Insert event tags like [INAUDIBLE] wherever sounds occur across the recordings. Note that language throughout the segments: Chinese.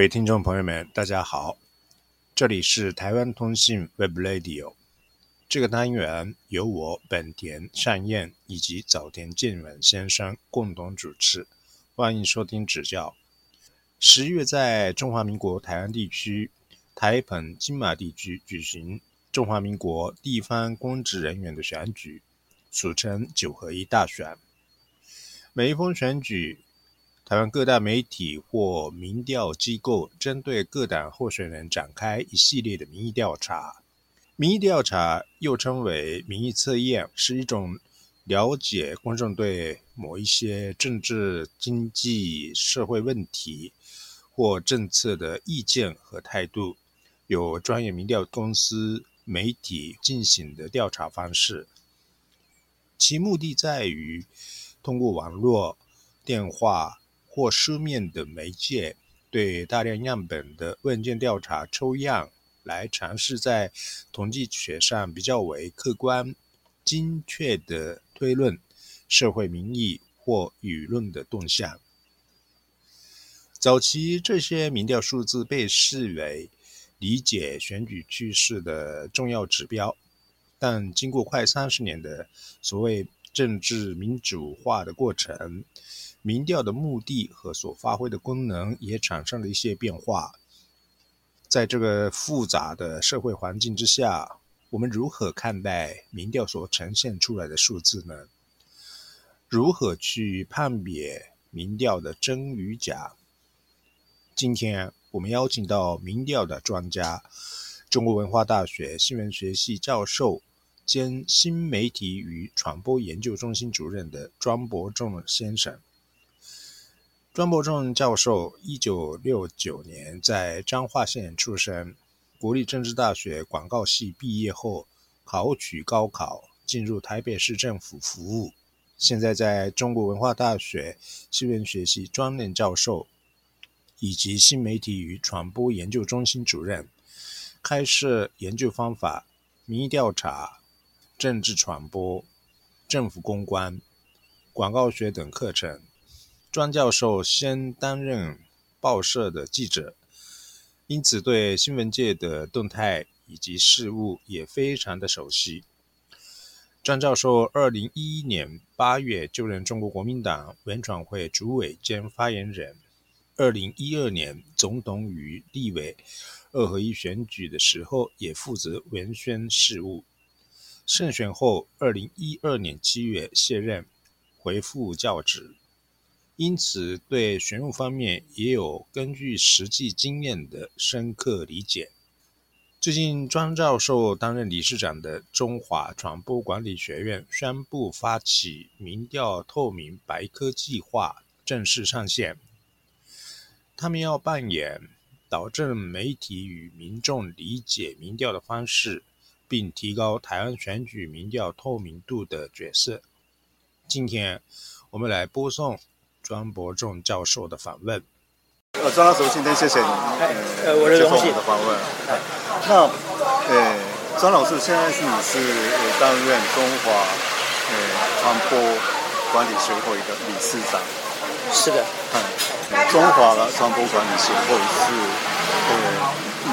各位听众朋友们，大家好，这里是台湾通信 Web Radio。这个单元由我本田善彦以及早田健文先生共同主持，欢迎收听指教。十月在中华民国台湾地区台澎金马地区举行中华民国地方公职人员的选举，俗称九合一大选。每一封选举，台湾各大媒体或民调机构针对各党候选人展开一系列的民意调查。民意调查又称为民意测验，是一种了解公众对某一些政治、经济、社会问题或政策的意见和态度，由专业民调公司、媒体进行的调查方式。其目的在于通过网络、电话或书面的媒介，对大量样本的问卷调查抽样。来尝试在统计学上比较为客观、精确的推论社会民意或舆论的动向。早期这些民调数字被视为理解选举趋势的重要指标，但经过快三十年的所谓政治民主化的过程，民调的目的和所发挥的功能也产生了一些变化。在这个复杂的社会环境之下，我们如何看待民调所呈现出来的数字呢？如何去判别民调的真与假？今天我们邀请到民调的专家，中国文化大学新闻学系教授兼新媒体与传播研究中心主任的庄伯仲先生。庄伯仲教授一九六九年在彰化县出生，国立政治大学广告系毕业后，考取高考，进入台北市政府服务。现在在中国文化大学新闻学系专任教授，以及新媒体与传播研究中心主任，开设研究方法、民意调查、政治传播、政府公关、广告学等课程。庄教授先担任报社的记者，因此对新闻界的动态以及事务也非常的熟悉。张教授二零一一年八月就任中国国民党文传会主委兼发言人，二零一二年总统与立委二合一选举的时候也负责文宣事务。胜选后，二零一二年七月卸任，回复教职。因此，对选务方面也有根据实际经验的深刻理解。最近，庄教授担任理事长的中华传播管理学院宣布发起民调透明白科计划，正式上线。他们要扮演导正媒体与民众理解民调的方式，并提高台湾选举民调透明度的角色。今天，我们来播送。庄伯仲教授的访问。呃，庄老师，今天谢谢你，呃，我的荣幸。的访问。那，呃，庄老师，现在是你是担任中华呃传播管理协会的理事长。是的。嗯，中华的传播管理协会是，呃，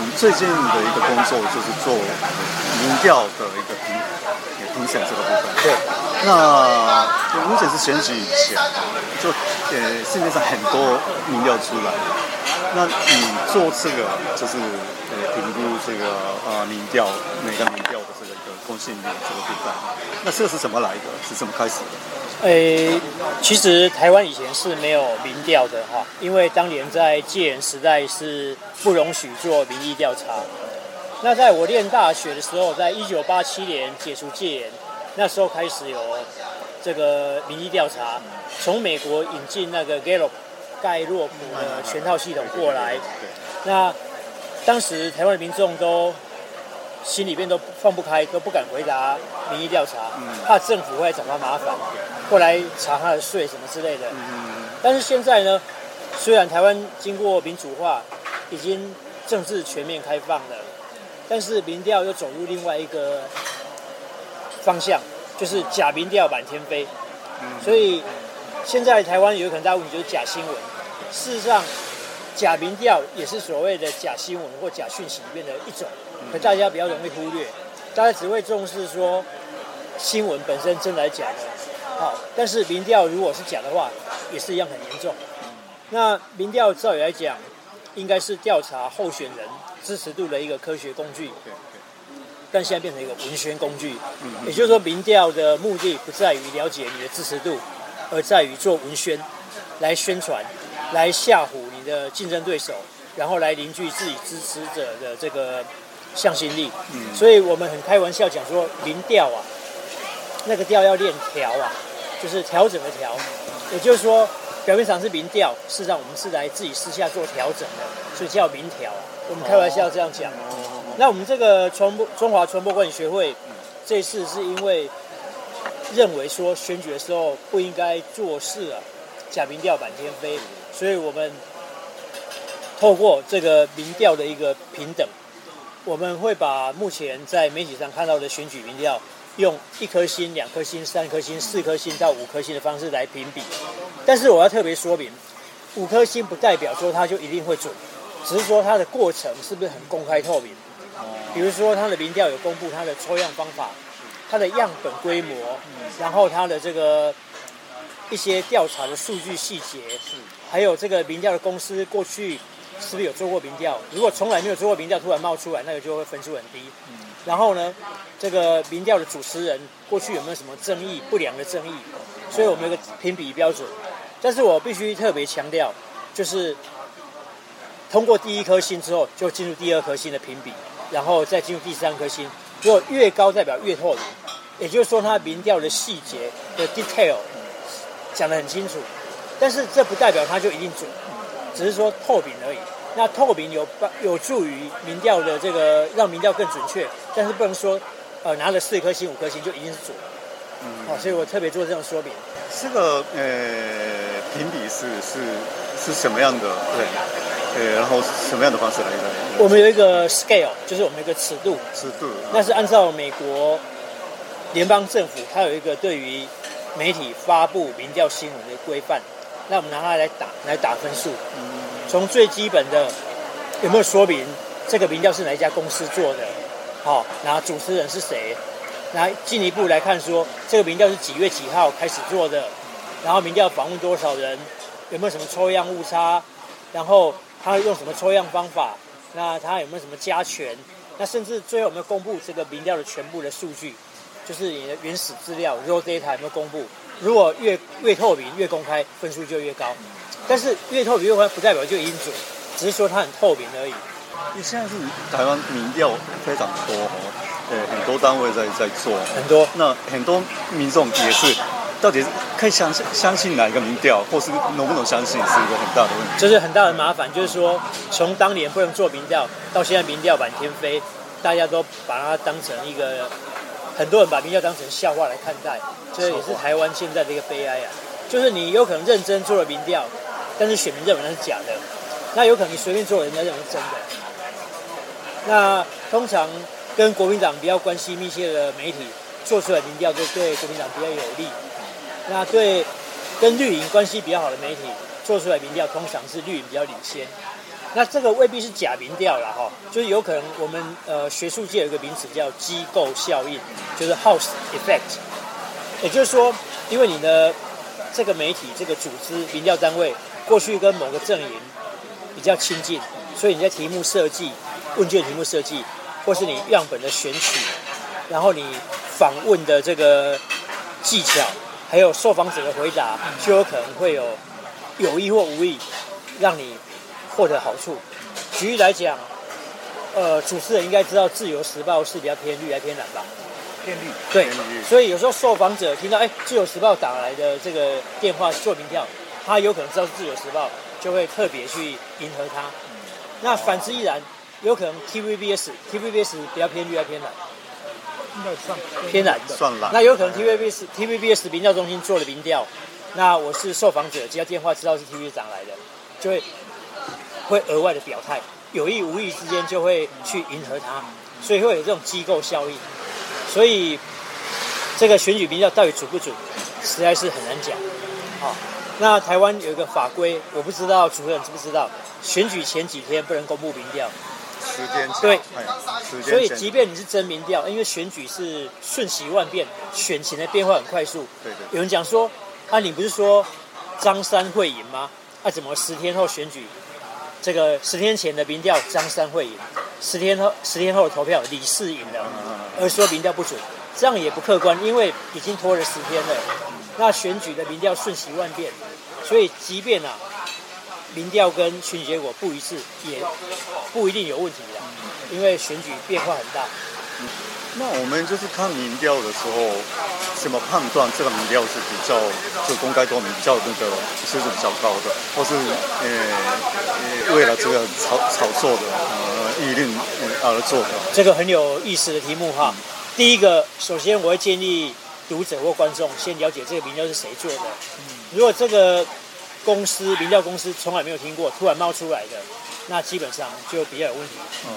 你最近的一个工作就是做民调的一个评评审这个部分。对。那目前是选举以前，就呃市面上很多民调出来，那你做这个就是呃评估这个呃民调每个民调的这个一个公信力这个部分，那这个是怎么来的？是怎么开始的？诶，其实台湾以前是没有民调的哈，因为当年在戒严时代是不容许做民意调查。那在我念大学的时候，在一九八七年解除戒严。那时候开始有这个民意调查，从美国引进那个 Gallup 盖洛普的全套系统过来。那当时台湾的民众都心里边都放不开，都不敢回答民意调查，怕政府会找他麻烦，过来查他的税什么之类的。但是现在呢，虽然台湾经过民主化，已经政治全面开放了，但是民调又走入另外一个。方向就是假民调满天飞，所以现在台湾有一个很大问题就是假新闻。事实上，假民调也是所谓的假新闻或假讯息里面的一种，可大家比较容易忽略，大家只会重视说新闻本身真来假的，好，但是民调如果是假的话，也是一样很严重。那民调照理来讲，应该是调查候选人支持度的一个科学工具，但现在变成一个文宣工具。也就是说，民调的目的不在于了解你的支持度，而在于做文宣，来宣传，来吓唬你的竞争对手，然后来凝聚自己支持者的这个向心力。嗯所以我们很开玩笑讲说，民调啊，那个调要练调啊，就是调整的调，也就是说。表面上是民调，事实上我们是来自己私下做调整的，所以叫民调。我们开玩笑这样讲。那我们这个传播中华传播管理学会，这次是因为认为说选举的时候不应该做事啊，假民调满天飞，所以我们透过这个民调的一个平等，我们会把目前在媒体上看到的选举民调。用一颗星、两颗星、三颗星、四颗星到五颗星的方式来评比，但是我要特别说明，五颗星不代表说它就一定会准，只是说它的过程是不是很公开透明。比如说它的民调有公布它的抽样方法、它的样本规模，然后它的这个一些调查的数据细节，还有这个民调的公司过去是不是有做过民调？如果从来没有做过民调，突然冒出来，那个就会分数很低。然后呢，这个民调的主持人过去有没有什么争议、不良的争议？所以我们有个评比标准。但是我必须特别强调，就是通过第一颗星之后，就进入第二颗星的评比，然后再进入第三颗星。如果越高，代表越透明，也就是说，它民调的细节的 detail 讲得很清楚。但是这不代表它就一定准，只是说透明而已。那透明有帮有助于民调的这个让民调更准确，但是不能说，呃，拿了四颗星五颗星就一定是准。嗯，好，所以我特别做这种说明。这个呃评比是是是什么样的？对，呃，然后什么样的方式来的？我们有一个 scale，就是我们一个尺度。尺度。那是按照美国联邦政府，它有一个对于媒体发布民调新闻的规范。那我们拿它来打来打分数。嗯。从最基本的有没有说明这个民调是哪一家公司做的？好，然后主持人是谁？来进一步来看说这个民调是几月几号开始做的？然后民调访问多少人？有没有什么抽样误差？然后他用什么抽样方法？那他有没有什么加权？那甚至最后有没有公布这个民调的全部的数据？就是你的原始资料 raw data 有没有公布？如果越越透明越公开，分数就越高。但是越透明越快，不代表就一定准，只是说它很透明而已。你现在是台湾民调非常多哦，对，很多单位在在做，很多。那很多民众也是，到底可以相信相信哪一个民调，或是能不能相信，是一个很大的问题。这是很大的麻烦，就是说从当年不能做民调，到现在民调满天飞，大家都把它当成一个，很多人把民调当成笑话来看待，这也是台湾现在的一个悲哀啊。就是你有可能认真做了民调。但是选民认为那是假的，那有可能你随便做，人家认为是真的。那通常跟国民党比较关系密切的媒体做出来民调，就对国民党比较有利。[LAUGHS] 那对跟绿营关系比较好的媒体做出来民调，通常是绿营比较领先。那这个未必是假民调了哈，就是有可能我们呃学术界有一个名词叫机构效应，就是 house effect。也就是说，因为你的这个媒体、这个组织、民调单位。过去跟某个阵营比较亲近，所以你在题目设计、问卷题目设计，或是你样本的选取，然后你访问的这个技巧，还有受访者的回答，就有可能会有有意或无意让你获得好处。举例来讲，呃，主持人应该知道《自由时报》是比较偏绿还是偏蓝吧？偏绿。对，所以有时候受访者听到哎，《自由时报》打来的这个电话做民调。他有可能知道是《自由时报》，就会特别去迎合他。那反之亦然，有可能 TVBS，TVBS 比较偏绿还偏蓝？偏蓝的。算蓝。那有可能 TVBS，TVBS 民调中心做了民调，那我是受访者接到电话知道是 TV 长来的，就会会额外的表态，有意无意之间就会去迎合他，所以会有这种机构效应。所以这个选举民调到底准不准，实在是很难讲。好。那台湾有一个法规，我不知道主任知不知道，选举前几天不能公布民调。时间对。所以，即便你是真民调，因为选举是瞬息万变，选情的变化很快速。对对。有人讲说，啊，你不是说张三会赢吗？啊，怎么十天后选举，这个十天前的民调张三会赢，十天后十天后的投票李四赢了，而说民调不准，这样也不客观，因为已经拖了十天了。那选举的民调瞬息万变，所以即便啊，民调跟选举结果不一致，也不一定有问题的，因为选举变化很大。那我们就是看民调的时候，怎么判断这个民调是比较就公开透明、比较那个水准比较高的，或是呃呃为了这个炒炒作的呃议论呃而做的？这个很有意思的题目哈。第一个，首先我会建议读者或观众先了解这个民调是谁做的。如果这个公司民调公司从来没有听过，突然冒出来的，那基本上就比较有问题。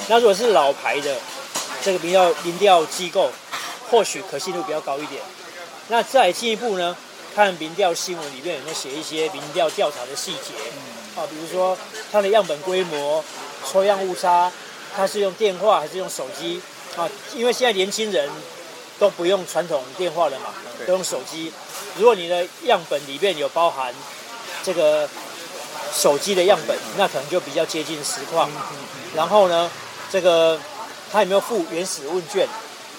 那如果是老牌的这个民调民调机构，或许可信度比较高一点。那再进一步呢，看民调新闻里面有没有写一些民调调查的细节，啊，比如说它的样本规模、抽样误差，它是用电话还是用手机啊？因为现在年轻人都不用传统电话了嘛，都用手机。如果你的样本里面有包含这个手机的样本，那可能就比较接近实况。然后呢，这个他有没有附原始问卷？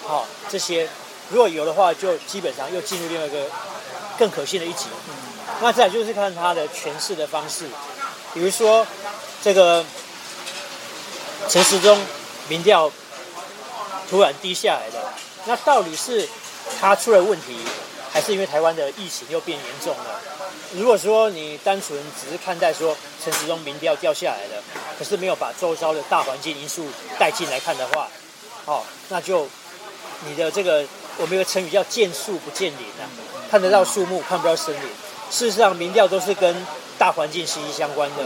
好、这些如果有的话，就基本上又进入另外一个更可信的一级。那再就是看他的诠释的方式，比如说这个陈时中民调突然低下来了，那到底是他出了问题，还是因为台湾的疫情又变严重了？如果说你单纯只是看待说陈时中民调掉下来了，可是没有把周遭的大环境因素带进来看的话，哦，那就你的这个我们有个成语叫见树不见林啊，看得到树木，看不到森林。事实上，民调都是跟大环境息息相关的。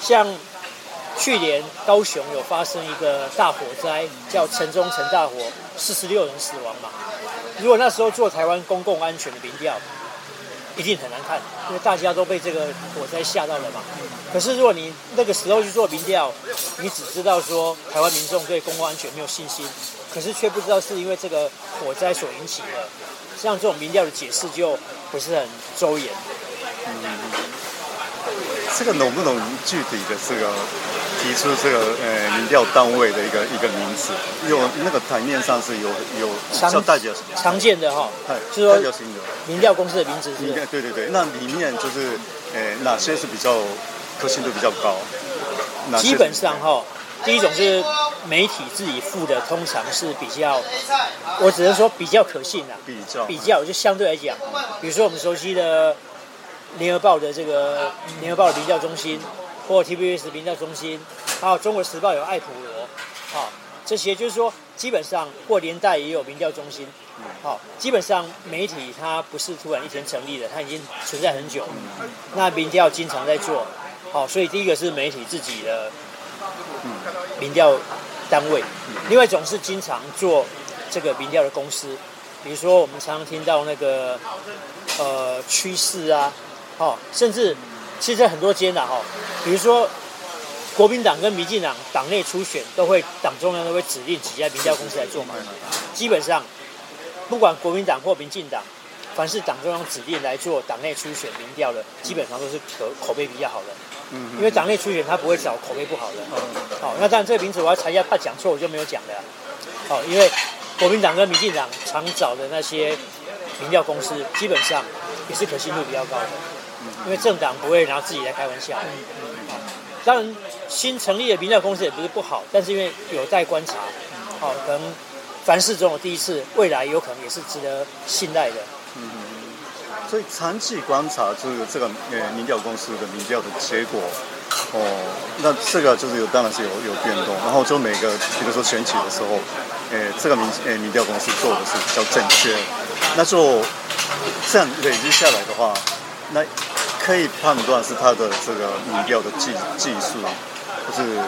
像去年高雄有发生一个大火灾，叫城中城大火，四十六人死亡嘛。如果那时候做台湾公共安全的民调，一定很难看，因为大家都被这个火灾吓到了嘛。可是如果你那个时候去做民调，你只知道说台湾民众对公共安全没有信心，可是却不知道是因为这个火灾所引起的，像这种民调的解释就不是很周延。这个能不能具体的这个提出这个呃民调单位的一个一个名词？有那个台面上是有有常叫代表性，常见的哈，哎就是说代表性的。民调公司的名字是对对对，那里面就是呃哪些是比较可信度比较高？基本上哈，第一种是媒体自己付的，通常是比较，我只能说比较可信啊。比较比较就相对来讲，比如说我们熟悉的《联合报》的这个《联合报》的民调中心，或 TVBS 民调中心，还有《中国时报》有爱普罗，好、这些就是说基本上或年代也有民调中心，好、基本上媒体它不是突然一天成立的，它已经存在很久，那民调经常在做，好、所以第一个是媒体自己的民调单位，另外一种是经常做这个民调的公司，比如说我们常常听到那个呃趋势啊，哦，甚至其实在很多间呐哈，比如说国民党跟民进党党内初选都会党中央都会指定几家民调公司来做嘛，基本上不管国民党或民进党，凡是党中央指定来做党内初选民调的，基本上都是口口碑比较好的。嗯因为党内初选他不会找口碑不好的。好、那当然这个名字我要查一下，怕讲错我就没有讲了。好、因为国民党跟民进党常找的那些民调公司，基本上也是可信度比较高的，因为政党不会拿自己来开玩笑。好当然新成立的民调公司也不是不好，但是因为有待观察，好、可能凡事总有第一次，未来有可能也是值得信赖的。所以长期观察就是这个呃民调公司的民调的结果，哦，那这个就是有当然是有有变动，然后就每个比如说选举的时候，呃这个民呃民调公司做的是比较正确，那就这样累积下来的话，那可以判断是他的这个民调的技技术，就是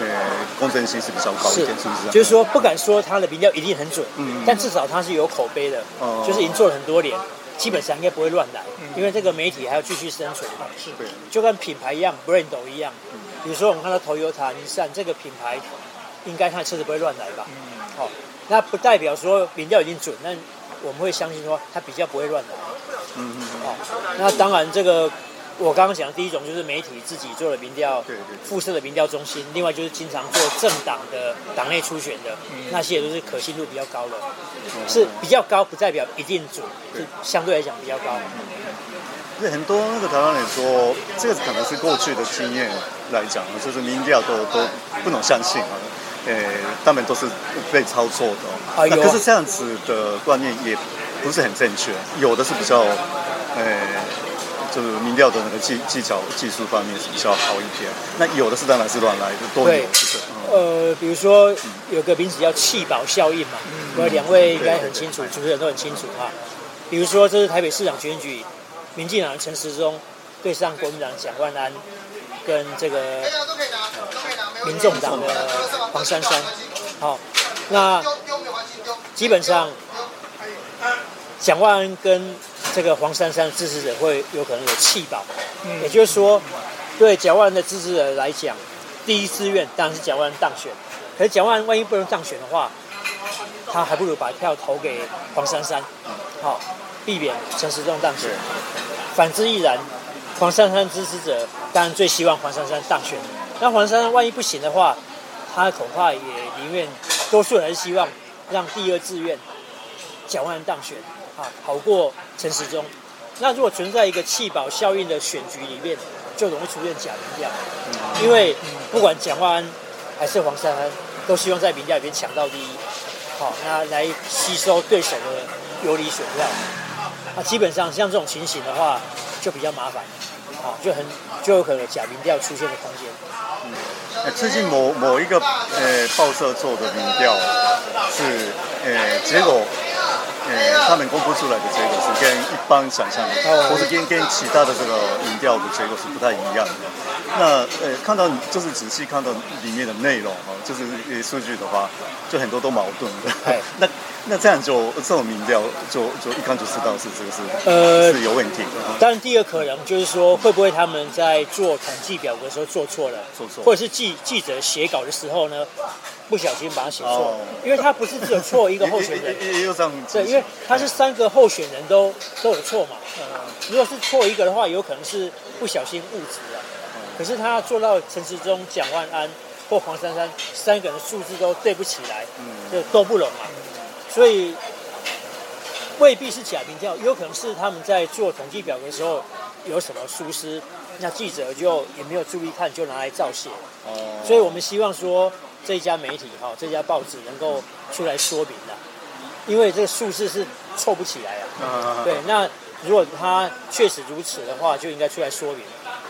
呃公正性是比较高一点，是不是？就是说不敢说他的民调一定很准，嗯但至少他是有口碑的，哦就是已经做了很多年。基本上应该不会乱来，因为这个媒体还要继续生存嘛。是对，就跟品牌一样，brand 一样。比如说我们看到 Toyota、尼桑这个品牌，应该它的车子不会乱来吧？嗯好、那不代表说民调已经准，那我们会相信说他比较不会乱来。嗯嗯嗯，好、那当然这个我刚刚讲的第一种就是媒体自己做的民调，对对对。附设的民调中心，另外就是经常做政党的党内初选的，那些都是可信度比较高的，是比较高，不代表一定准，是相对来讲比较高。那很多那个台湾人说，这个可能是过去的经验来讲，就是民调都都不能相信啊，呃，他们都是被操作的哦。啊有啊那可是这样子的观念也不是很正确，有的是比较，呃，就是民调的那个技技巧技术方面是比较好一点，那有的是当然是乱来的，都有对，就是嗯呃，比如说有个名词叫弃保效应嘛，我两位应该很清楚，主持人都很清楚啊。比如说这是台北市长选举，民进党的陈时中对上国民党蒋万安，跟这个民众党的黄珊珊，好、那基本上蒋万安跟这个黄珊珊支持者会有可能有弃保，也就是说，对蒋万安的支持者来讲，第一志愿当然是蒋万安当选，可是蒋万安万一不能当选的话，他还不如把票投给黄珊珊，好、避免陈时中当选。反之亦然，黄珊珊支持者当然最希望黄珊珊当选。[LAUGHS] 那黄珊珊万一不行的话，他恐怕也宁愿多数人希望让第二志愿蒋万安当选啊，好过陈时中。那如果存在一个弃保效应的选举里面，就容易出现假民调，因为不管蒋万安还是黄珊珊，都希望在民调里面抢到第一，好，那来吸收对手的有理选票。那基本上像这种情形的话，就比较麻烦，好，就很就有可能假民调出现的空间。呃最近某某一个呃报社做的民调是呃结果呃他们公布出来的结果是跟一般想象的，哦或者跟跟其他的这个民调的结果是不太一样的。那呃看到就是仔细看到里面的内容哈，就是呃数据的话，就很多都矛盾。[LAUGHS] 那那这样就这种民调就就一看就知道是这个是呃是有问题的。当然，第二可能就是说，会不会他们在做统计表格的时候做错了，做错或者是记记者写稿的时候呢，不小心把它写错，哦因为他不是只有错一个候选人，也有这样对，因为他是三个候选人都都有错嘛。如果是错一个的话，有可能是不小心误植了。可是他做到陈时中、蒋万安或黄珊珊三个人的数字都对不起来，就都不拢嘛。所以未必是假民调，有可能是他们在做统计表格的时候有什么疏失，那记者就也没有注意看，就拿来造写。哦所以我们希望说这一家媒体哈，这家报纸能够出来说明的，因为这个数字是凑不起来啊。啊对，那如果他确实如此的话，就应该出来说明，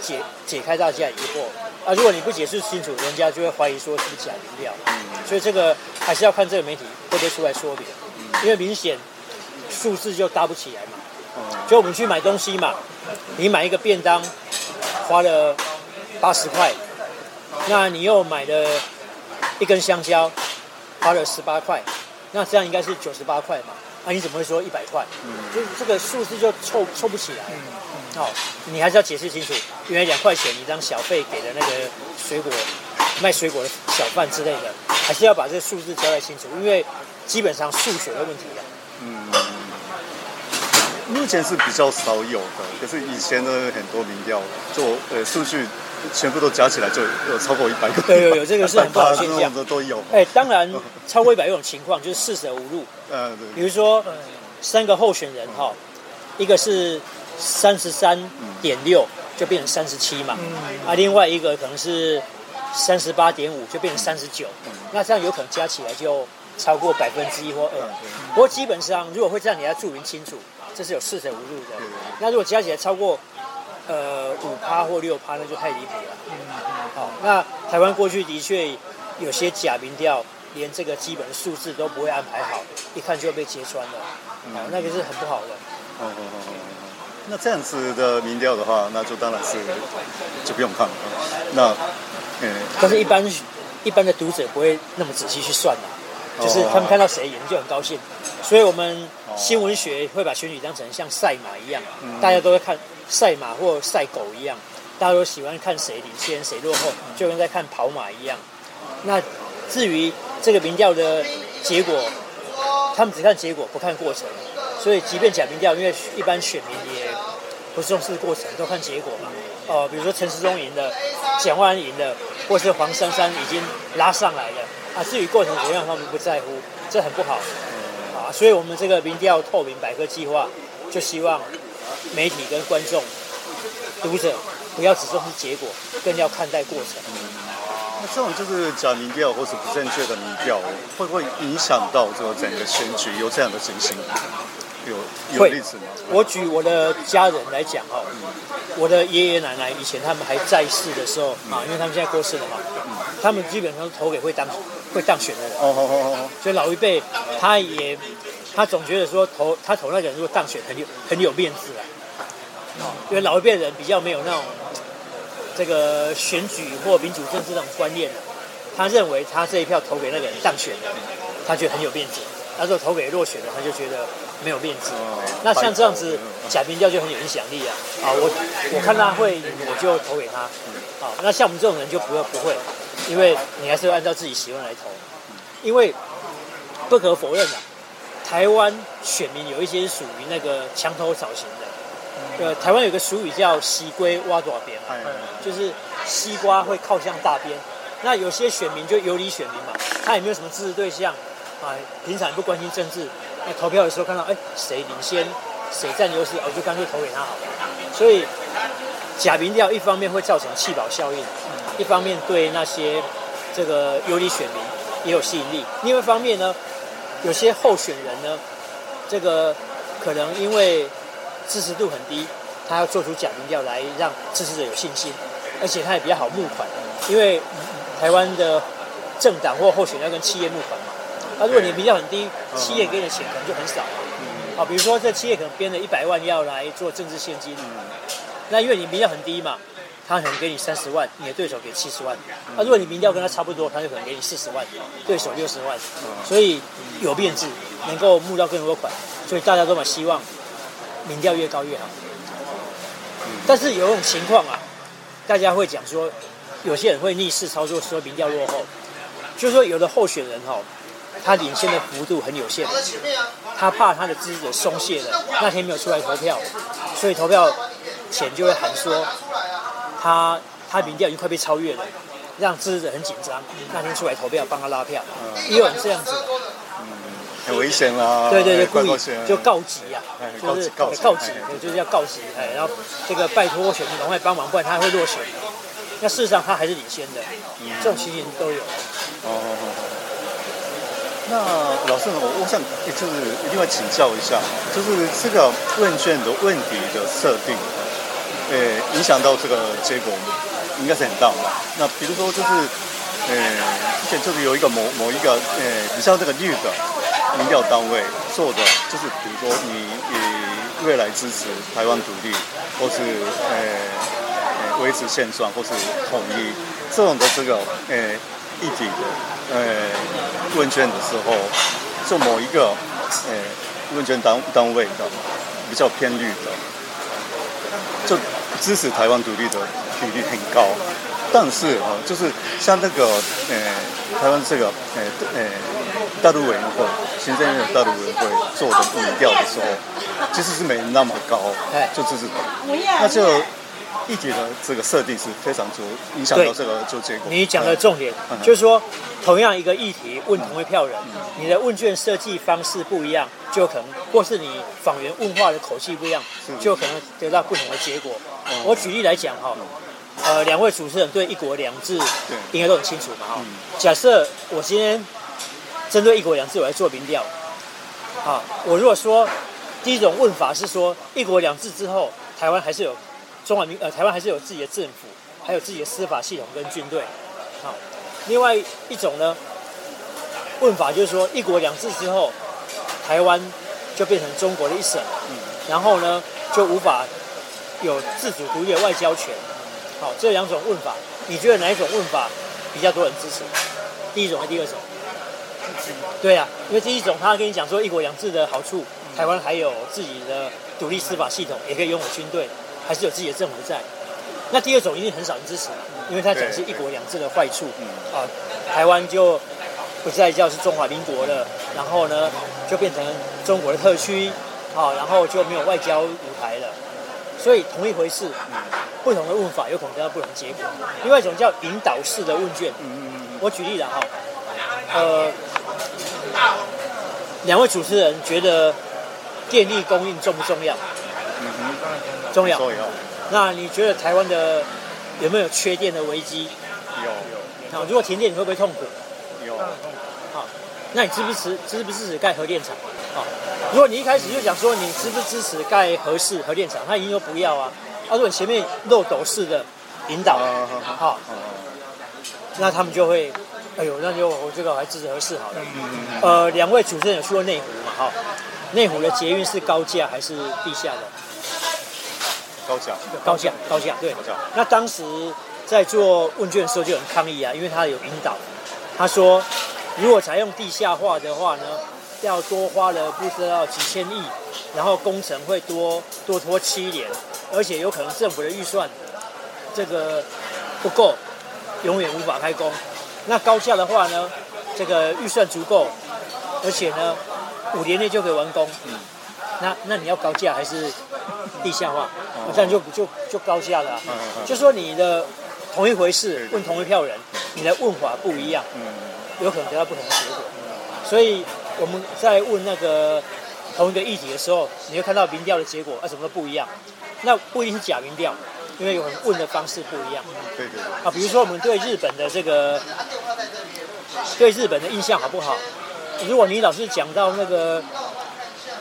解解开大家疑惑啊。如果你不解释清楚，人家就会怀疑说是不是假民调。所以这个还是要看这个媒体会不会出来说明，因为明显数字就搭不起来嘛。就我们去买东西嘛，你买一个便当花了八十块，那你又买了一根香蕉花了十八块，那这样应该是九十八块嘛？啊，你怎么会说一百块？就是这个数字就凑凑不起来。哦，你还是要解释清楚，原来两块钱你当小费给的那个水果卖水果的小贩之类的，还是要把这个数字交代清楚，因为基本上数学的问题啊。目前是比较少有的，可是以前的很多民调做呃数据全部都加起来就有超过一百个，对有有这个是很不好的 [LAUGHS] 现象都有。哎，当然超过一百种情况就是四舍五入，[LAUGHS] 呃，比如说三个候选人哈，一个是三十三点六，就变成三十七嘛，啊，另外一个可能是三十八点五，就变成三十九，那这样有可能加起来就超过百分之一或二。不过基本上如果会这样，你要注明清楚，这是有四舍五入的。那如果加起来超过呃五趴或六趴，那就太离谱了。好，那台湾过去的确有些假民调，连这个基本的数字都不会安排好，一看就被揭穿了。好，那个是很不好的。哦哦哦哦哦那这样子的民调的话，那就当然是就不用看了。那嗯，但是一般一般的读者不会那么仔细去算的。就是他们看到谁赢就很高兴。所以我们新闻学会把选举当成像赛马一样，大家都会看赛马或赛狗一样，大家都喜欢看谁领先谁落后，就跟在看跑马一样。那至于这个民调的结果，他们只看结果不看过程，所以即便假民调，因为一般选民也不重视过程，都看结果嘛。哦，比如说陈时中赢了，蒋万安赢了，或是黄珊珊已经拉上来了啊。至于过程怎么样，他们不在乎，这很不好啊。所以我们这个民调透明百科计划，就希望媒体跟观众、读者不要只重视结果，更要看待过程。那这种就是假民调或是不正确的民调，会不会影响到这个整个选举有这样的情形？有有例子吗？我举我的家人来讲哈，我的爷爷奶奶以前他们还在世的时候啊，因为他们现在过世了嘛，他们基本上投给会当会当选的人。哦哦哦哦。所以老一辈他也他总觉得说投他投那个人如果当选很有很有面子啊，因为老一辈人比较没有那种这个选举或民主政治那种观念，他认为他这一票投给那个人当选的，他觉得很有面子。他说投给落选的，他就觉得没有面子。那像这样子假民调就很有影响力啊！啊，我我看他会，我就投给他。啊，那像我们这种人就不要不会，因为你还是要按照自己喜欢来投。因为不可否认啊，台湾选民有一些是属于那个墙头草型的。呃，台湾有个俗语叫“西龟挖多少边”，就是西瓜会靠向大边。那有些选民就游离选民嘛，他也没有什么支持对象。啊，平常也不关心政治，那投票的时候看到，哎，谁领先，谁占优势，我就干脆投给他好了。所以假民调一方面会造成弃保效应，一方面对那些这个有利选民也有吸引力。另外一方面呢，有些候选人呢，这个可能因为支持度很低，他要做出假民调来让支持者有信心，而且他也比较好募款，因为台湾的政党或候选人要跟企业募款嘛。那如果你比较很低，企业给你的钱可能就很少。好，比如说这企业可能编了一百万要来做政治现金，那因为你名调很低嘛，他可能给你三十万，你的对手给七十万。那如果你民调跟他差不多，他就可能给你四十万，对手六十万。所以有变质，能够募到更多款，所以大家都蛮希望民调越高越好。但是有种情况啊，大家会讲说，有些人会逆势操作，说民调落后，就是说有的候选人哈。他领先的幅度很有限，他怕他的支持者松懈了，那天没有出来投票，所以投票前就会喊说，他他民调已经快被超越了，让支持者很紧张，那天出来投票帮他拉票，也有人这样子，嗯，很危险啦，对对对，故意就告急呀，就是告急，就是要告急，哎，然后这个拜托选民赶快帮忙，不然他会落选，那事实上他还是领先的，这种情形都有。那老师，我我想就是一定要请教一下，就是这个问卷的问题的设定，呃，影响到这个结果应该是很大的。那比如说就是，呃，之前就是有一个某某一个，呃，你像这个绿的民调单位做的，就是比如说你你未来支持台湾独立，或是呃维持现状，或是统一这种的这个呃议题的。呃，问卷的时候，做某一个呃问卷单单位的比较偏绿的，就支持台湾独立的比例很高。但是啊，就是像那个呃台湾这个呃呃大陆委员会，行政院的大陆委员会做的民调的时候，其实是没那么高，就支持那就。议题的这个设定是非常足，影响到这个做结果。你讲的重点就是说，同样一个议题问同一票人，你的问卷设计方式不一样，就可能或是你访员问话的口气不一样，就可能得到不同的结果。我举例来讲哈，呃，两位主持人对“一国两制”应该都很清楚嘛哈。假设我今天针对“一国两制”我来做民调，啊，我如果说第一种问法是说“一国两制”之后，台湾还是有。中华民呃，台湾还是有自己的政府，还有自己的司法系统跟军队。好，另外一种呢，问法就是说，一国两制之后，台湾就变成中国的一省，嗯然后呢，就无法有自主独立的外交权。好，这两种问法，你觉得哪一种问法比较多人支持？第一种还是第二种？对啊，因为第一种他跟你讲说一国两制的好处，台湾还有自己的独立司法系统，也可以拥有军队，还是有自己的政府在。那第二种一定很少人支持，因为他讲是一国两制的坏处，啊，台湾就不再叫是中华民国了，然后呢就变成中国的特区，啊，然后就没有外交舞台了。所以同一回事，不同的问法有可能得到不同结果。另外一种叫引导式的问卷，我举例了哈，呃，两位主持人觉得电力供应重不重要？重要。重要，那你觉得台湾的有没有缺电的危机？有好，如果停电，你会不会痛苦？有，好，那你支不支支不支持盖核电厂？好，如果你一开始就讲说你支不支持盖核式核电厂，他一定说不要啊。啊，如果你前面漏斗式的引导，啊好，那他们就会，哎呦，那就我这个我还支持合适好了。呃，两位主持人有去过内湖嘛？哈，内湖的捷运是高架还是地下的？高价，高架，高架，对。那当时在做问卷的时候就很抗议啊，因为他有引导，他说如果采用地下化的话呢，要多花了不知道几千亿，然后工程会多多拖七年，而且有可能政府的预算这个不够，永远无法开工。那高架的话呢，这个预算足够，而且呢五年内就可以完工。嗯那那你要高架还是地下化？这样就就就高下了啊、嗯嗯就说你的同一回事，问同一票人，你的问法不一样，嗯，有可能得到不同的结果。所以我们在问那个同一个议题的时候，你会看到民调的结果，啊，什么都不一样。那不一定是假民调，因为有人问的方式不一样对对对，啊。比如说我们对日本的这个对日本的印象好不好？如果你老是讲到那个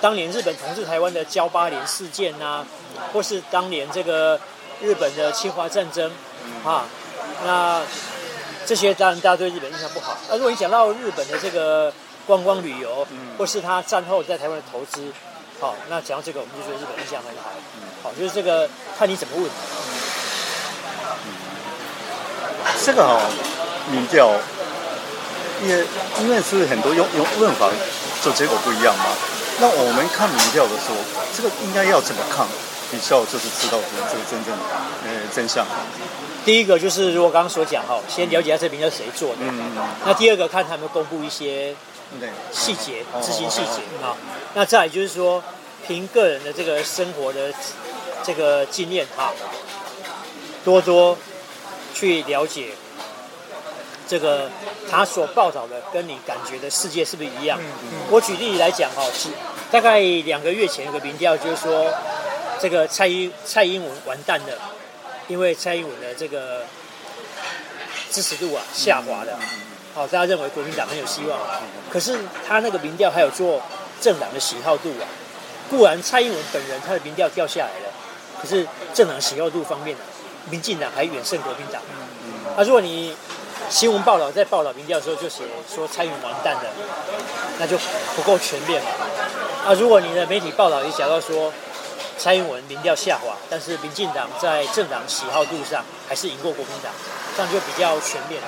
当年日本统治台湾的交八连事件呐、或是当年这个日本的侵华战争啊，那这些当然大家对日本印象不好。那如果你讲到日本的这个观光旅游，或是他战后在台湾的投资，好，那讲到这个我们就觉得日本印象很好。好，就是这个看你怎么问。这个哦、民调也因为是很多用用问法，就结果不一样嘛。那我们看民调的时候，这个应该要怎么看，比较就是知道这个真正的呃真相。第一个就是如果刚刚所讲哈，先了解一下这民调是谁做的。嗯，那第二个看他们公布一些对，细节哦，执行细节啊。那再来就是说，凭个人的这个生活的这个经验哈，多多去了解这个他所报道的跟你感觉的世界是不是一样。我举例来讲哈，几大概两个月前有个民调，就是说这个蔡英蔡英文完蛋了，因为蔡英文的这个支持度啊下滑了。好，大家认为国民党很有希望，可是他那个民调还有做政党的喜好度啊。固然蔡英文本人他的民调掉下来了，可是政党喜好度方面呢、民进党还远胜国民党。啊，如果你新闻报道在报道民调的时候就写说蔡英文完蛋了，那就不够全面嘛。啊，如果你的媒体报道也讲到说蔡英文民调下滑，但是民进党在政党喜好度上还是赢过国民党，这样就比较全面。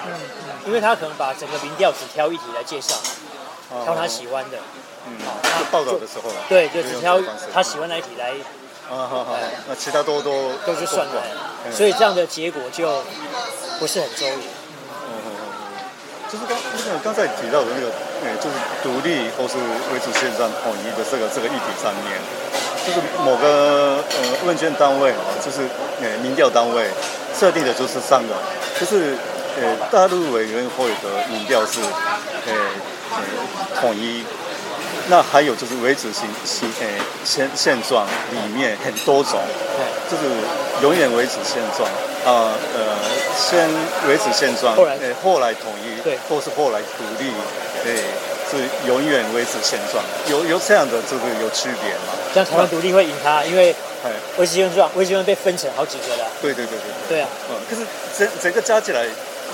因为他可能把整个民调只挑一题来介绍，挑他喜欢的，嗯好，就报道的时候，对，就只挑他喜欢那一题来啊，好好，那其他都都都就算了，嗯所以这样的结果就不是很周延。就是刚那个刚才提到的那个，呃，就是独立或是维持现状统一的这个这个议题上面，就是某个呃问卷单位啊，就是呃民调单位设定的就是三个，就是呃大陆委员会的民调是呃呃统一。那还有就是维持现现呃现现状里面很多种，对，就是永远维持现状啊呃先维持现状，后来呃后来统一，对或是后来独立，对，是永远维持现状，有有这样的这个有区别嘛？这样台湾独立会赢他，因为哎，维持现状，维持被分成好几个了。对对对对对，对啊，嗯，可是整整个加起来，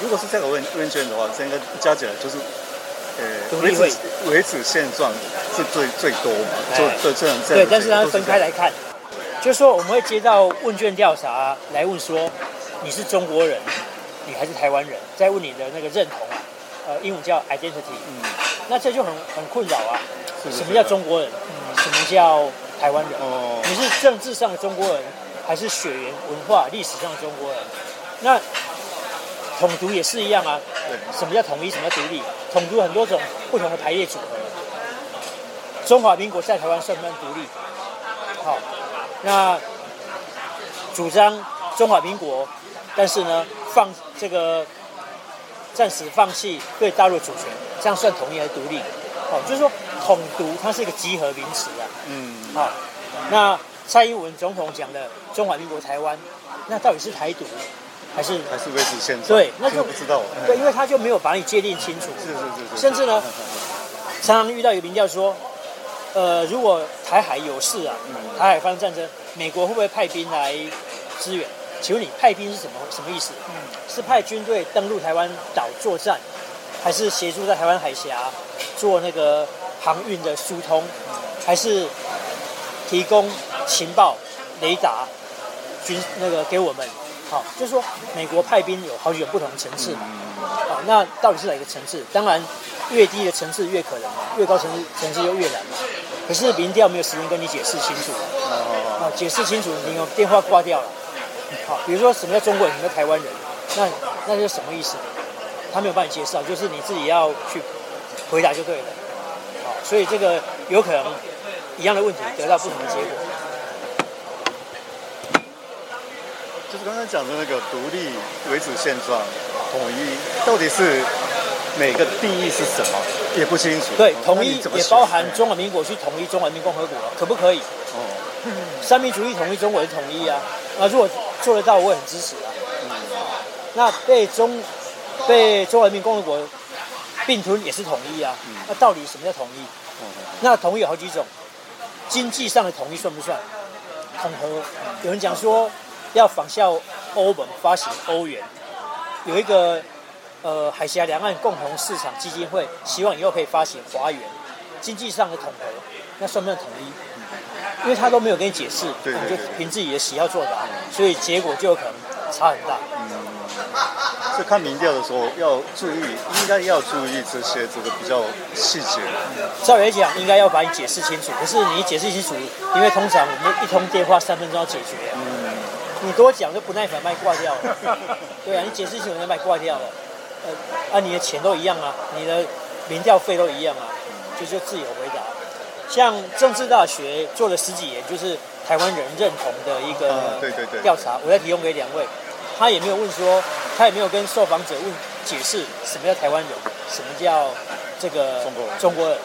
如果是这个问问卷的话，整个加起来就是。呃，维持维持现状是最最多嘛？就就这样这样对，但是它分开来看，就是说我们会接到问卷调查来问说你是中国人，你还是台湾人，再问你的那个认同啊，呃，英文叫 identity。嗯那这就很很困扰啊。是是什么叫中国人？什么叫台湾人？哦你是政治上的中国人，还是血缘文化历史上的中国人？那统独也是一样啊。什么叫统一？什么叫独立？统独很多种不同的排列组合。中华民国在台湾算不算独立？好，那主张中华民国，但是呢，放这个暂时放弃对大陆主权，这样算统一还是独立？哦，就是说统独它是一个集合名词啊。嗯，好，那蔡英文总统讲的中华民国台湾，那到底是台独还是？还是维持现状。对那就不知道。对，因为他就没有把你界定清楚。是是是是。甚至呢，常常遇到一个民调说，呃，如果台海有事啊，台海发生战争，美国会不会派兵来支援？请问你派兵是什么什么意思？嗯是派军队登陆台湾岛作战，还是协助在台湾海峡做那个航运的疏通，还是提供情报、雷达、军那个给我们？好，就是说美国派兵有好几种不同层次嘛。好，那到底是哪个层次？当然，越低的层次越可能嘛，越高层次层次就越难嘛。可是民调没有时间跟你解释清楚啊，解释清楚，你有电话挂掉了。好，比如说什么叫中国人，什么叫台湾人，那那是什么意思？他没有帮你介绍，就是你自己要去回答就对了。好，所以这个有可能一样的问题得到不同的结果。就是刚才讲的那个独立、为主现状、统一，到底是每个定义是什么，也不清楚。对哦，统一也包含中华民国去统一中华人民共和国，可不可以？哦，三民主义统一中国是统一啊，啊，如果做得到，我也很支持啊。那被中被中华人民共和国并吞也是统一啊。那到底什么叫统一？那统一有好几种，经济上的统一算不算？统合，有人讲说要仿效欧盟发行欧元，有一个呃海峡两岸共同市场基金会，希望以后可以发行华元，经济上的统合，那算不算统一？因为他都没有跟你解释，你就对对对凭自己的喜好作答，所以结果就有可能差很大。嗯，这看民调的时候要注意，应该要注意这些这个比较细节。照理来讲，应该要把你解释清楚。可是你解释清楚，因为通常我们一通电话三分钟要解决嗯，你多讲就不耐烦，把你挂掉了。[LAUGHS] 对啊，你解释清楚，就把你挂掉了。呃，啊，你的钱都一样啊，你的民调费都一样啊，就就自由。像政治大学做了十几年，就是台湾人认同的一个啊对对对调查，我再提供给两位。他也没有问说，他也没有跟受访者问解释什么叫台湾人，什么叫这个中国人中国人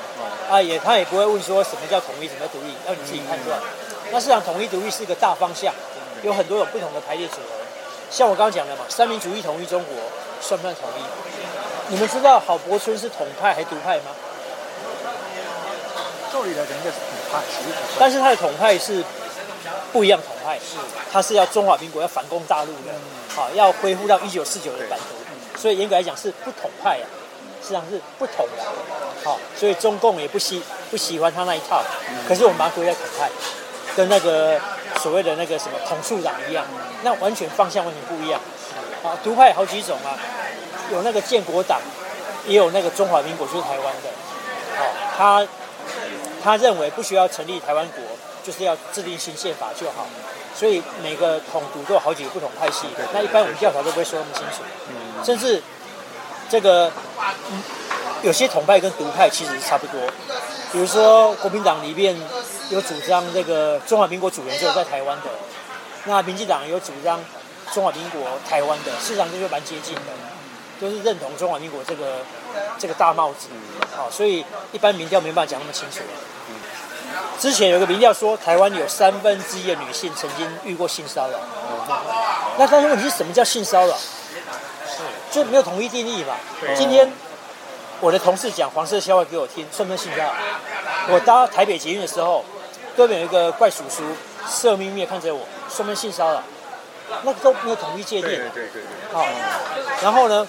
啊，也他也不会问说什么叫统一，什么叫独立，要你自己判断。那市场统一独立是一个大方向，有很多种不同的排列组合。像我刚刚讲的嘛，三民主义统一中国算不算统一？你们知道郝柏村是统派还是独派吗？照理来讲应该是统派，但是他的统派是不一样统派，是。他是要中华民国要反攻大陆的，好要恢复到一九四九的版图，所以严格来讲是不统派啊，实际上是不统的，好，所以中共也不喜不喜欢他那一套，可是我们把它归在统派，跟那个所谓的那个什么统促党一样，那完全方向完全不一样，啊，独派有好几种啊，有那个建国党，也有那个中华民国就是台湾的，好，他。他认为不需要成立台湾国，就是要制定新宪法就好。所以每个统独都有好几个不同派系。那一般我们调查都不会说那么清楚，嗯甚至这个、嗯、有些统派跟独派其实是差不多。比如说国民党里面有主张这个中华民国主权只有在台湾的，那民进党有主张中华民国台湾的，事实上这就蛮接近的，都是认同中华民国这个这个大帽子。好，所以一般民调没办法讲那么清楚。之前有个民调说，台湾有三分之一的女性曾经遇过性骚扰。那但是问题是什么叫性骚扰？就没有统一定义嘛。今天我的同事讲黄色笑话给我听，算不算性骚扰？我搭台北捷运的时候，对面有一个怪叔叔色眯眯看着我，算不算性骚扰？那都没有统一界定。对对对对。好，然后呢，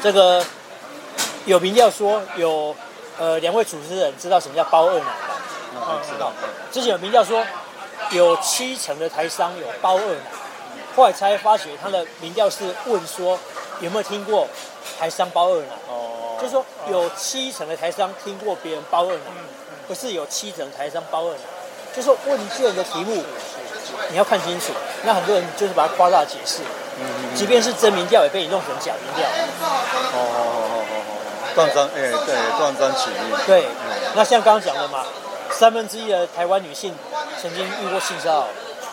这个有民调说有。呃，两位主持人知道什么叫包二奶吧？嗯，知道。之前有民调说，有七成的台商有包二奶，后来才发觉他的民调是问说有没有听过台商包二奶。哦。就是说有七成的台商听过别人包二奶，不是有七成台商包二奶，就是说问卷的题目你要看清楚。那很多人就是把它夸大解释，即便是真民调也被你弄成假民调。哦，断章哎对，断章取义。对，那像刚刚讲的嘛，三分之一的台湾女性曾经遇过性骚扰，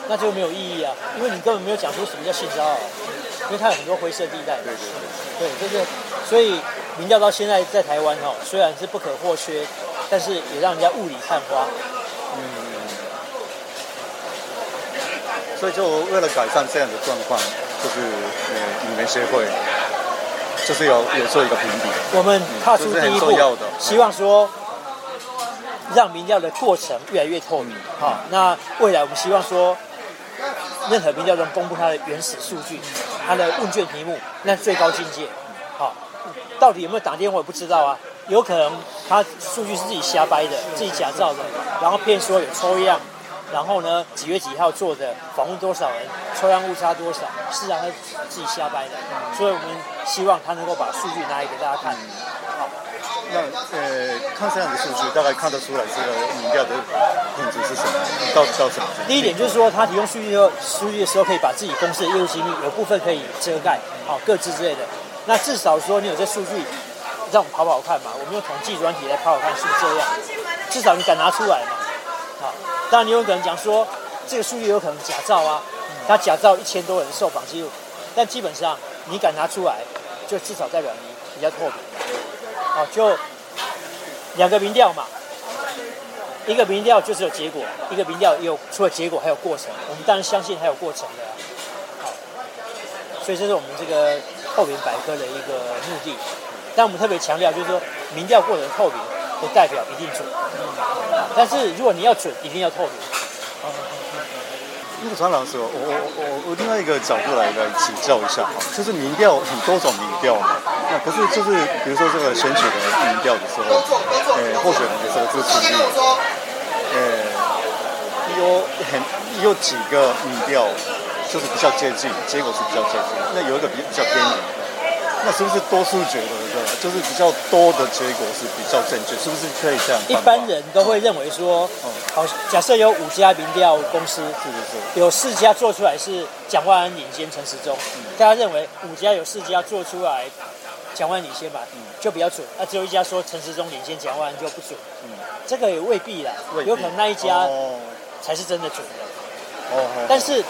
那就没有意义啊，因为你根本没有讲出什么叫性骚扰，因为它有很多灰色地带。对对对。对，就是所以民调到现在在台湾哦，虽然是不可或缺，但是也让人家雾里看花。嗯。所以就为了改善这样的状况，就是呃，你们协会就是有有做一个评比。我们踏出第一步，希望说让民调的过程越来越透明。好，那未来我们希望说，任何民调中公布它的原始数据，它的问卷题目，那最高境界。好，到底有没有打电话我不知道啊，有可能他数据是自己瞎掰的，自己假造的，然后骗说有抽样。然后呢？几月几号做的？访问多少人？抽样误差多少？是啊，他自己瞎掰的。所以我们希望他能够把数据拿来给大家看。好，那呃，看这样的数据，大概看得出来这个民调的品质是什么？你到底到什么？第一点就是说，他提供数据的时候，数据的时候可以把自己公司的业务机密有部分可以遮盖，好，各自之类的。那至少说你有这数据，让我们跑跑看嘛。我们用统计软体来跑跑看是不是这样？至少你敢拿出来嘛？好。当然，你有可能讲说这个数据有可能假造啊，他假造一千多人受访记录，但基本上你敢拿出来，就至少代表你比较透明。好，就两个民调嘛，一个民调就是有结果，一个民调有除了结果还有过程。我们当然相信还有过程的。好，所以这是我们这个透明百科的一个目的。但我们特别强调，就是说民调过程透明。不代表一定准，但是如果你要准，一定要透明。那个传老师，我我我我另外一个角度来来请教一下哈，就是民调很多种民调嘛，那可是就是比如说这个选举的民调的时候，呃，候选人的这个支持率，呃，有很有几个民调就是比较接近，结果是比较接近，那有一个比比较偏离。那是不是多数觉得对就是比较多的结果是比较正确？是不是可以这样？一般人都会认为说，好，假设有五家民调公司，是是是，有四家做出来是蒋万安领先陈时中，大家认为五家有四家做出来蒋万安领先吧，就比较准。那只有一家说陈时中领先蒋万安就不准，嗯，这个也未必啦，有可能那一家才是真的准的。哦，但是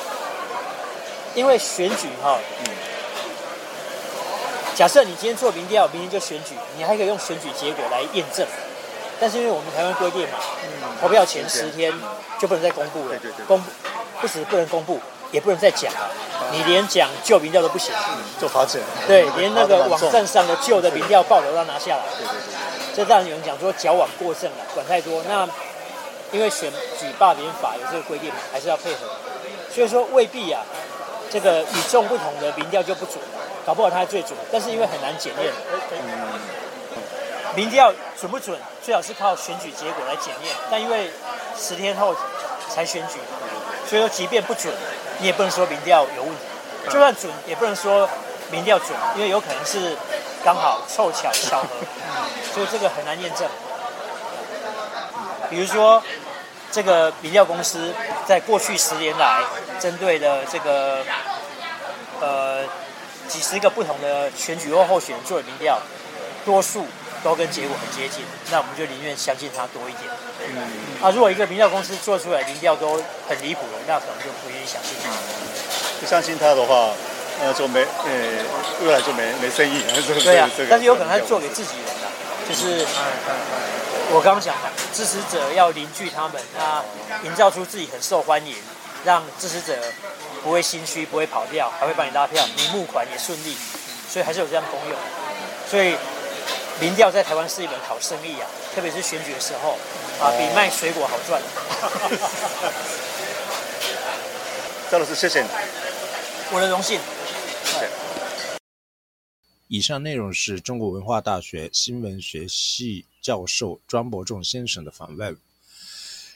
因为选举哈。假设你今天做民调，明天就选举，你还可以用选举结果来验证。但是因为我们台湾规定嘛，投票前十天就不能再公布了，公不止不能公布，也不能再讲了。你连讲旧民调都不行，就罚钱。对，连那个网站上的旧的民调报都要拿下来。对对对。这当然有人讲说矫枉过正了，管太多。那因为选举罢免法有这个规定嘛，还是要配合。所以说未必啊，这个与众不同的民调就不准。搞不好它最准，但是因为很难检验。民调准不准，最好是靠选举结果来检验。但因为十天后才选举，所以说即便不准，你也不能说民调有问题；就算准，也不能说民调准，因为有可能是刚好凑巧巧合，所以这个很难验证。比如说，这个民调公司在过去十年来针对的这个呃。几十个不同的选举或候选人做的民调，多数都跟结果很接近，那我们就宁愿相信他多一点。嗯，啊，如果一个民调公司做出来民调都很离谱了，那可能就不愿意相信他。不相信他的话，那就没呃，未来就没没生意。[LAUGHS] 对啊，但是有可能他做给自己人的，就是我刚刚讲的，支持者要凝聚他们，那营造出自己很受欢迎，让支持者。不会心虚，不会跑掉，还会帮你拉票，你募款也顺利，所以还是有这样功用。所以民调在台湾是一门好生意啊，特别是选举的时候啊，比卖水果好赚。[LAUGHS] 赵老师，谢谢你，我的荣幸。以上内容是中国文化大学新闻学系教授庄伯仲先生的访问。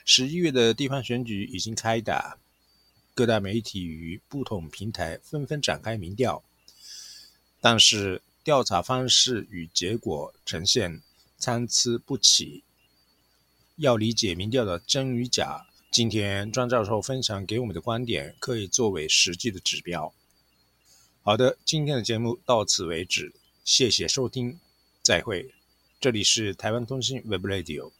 十一月的地方选举已经开打。各大媒体与不同平台纷纷展开民调，但是调查方式与结果呈现参差不齐。要理解民调的真与假，今天庄教授分享给我们的观点可以作为实际的指标。好的，今天的节目到此为止，谢谢收听，再会。这里是台湾通信 Web Radio。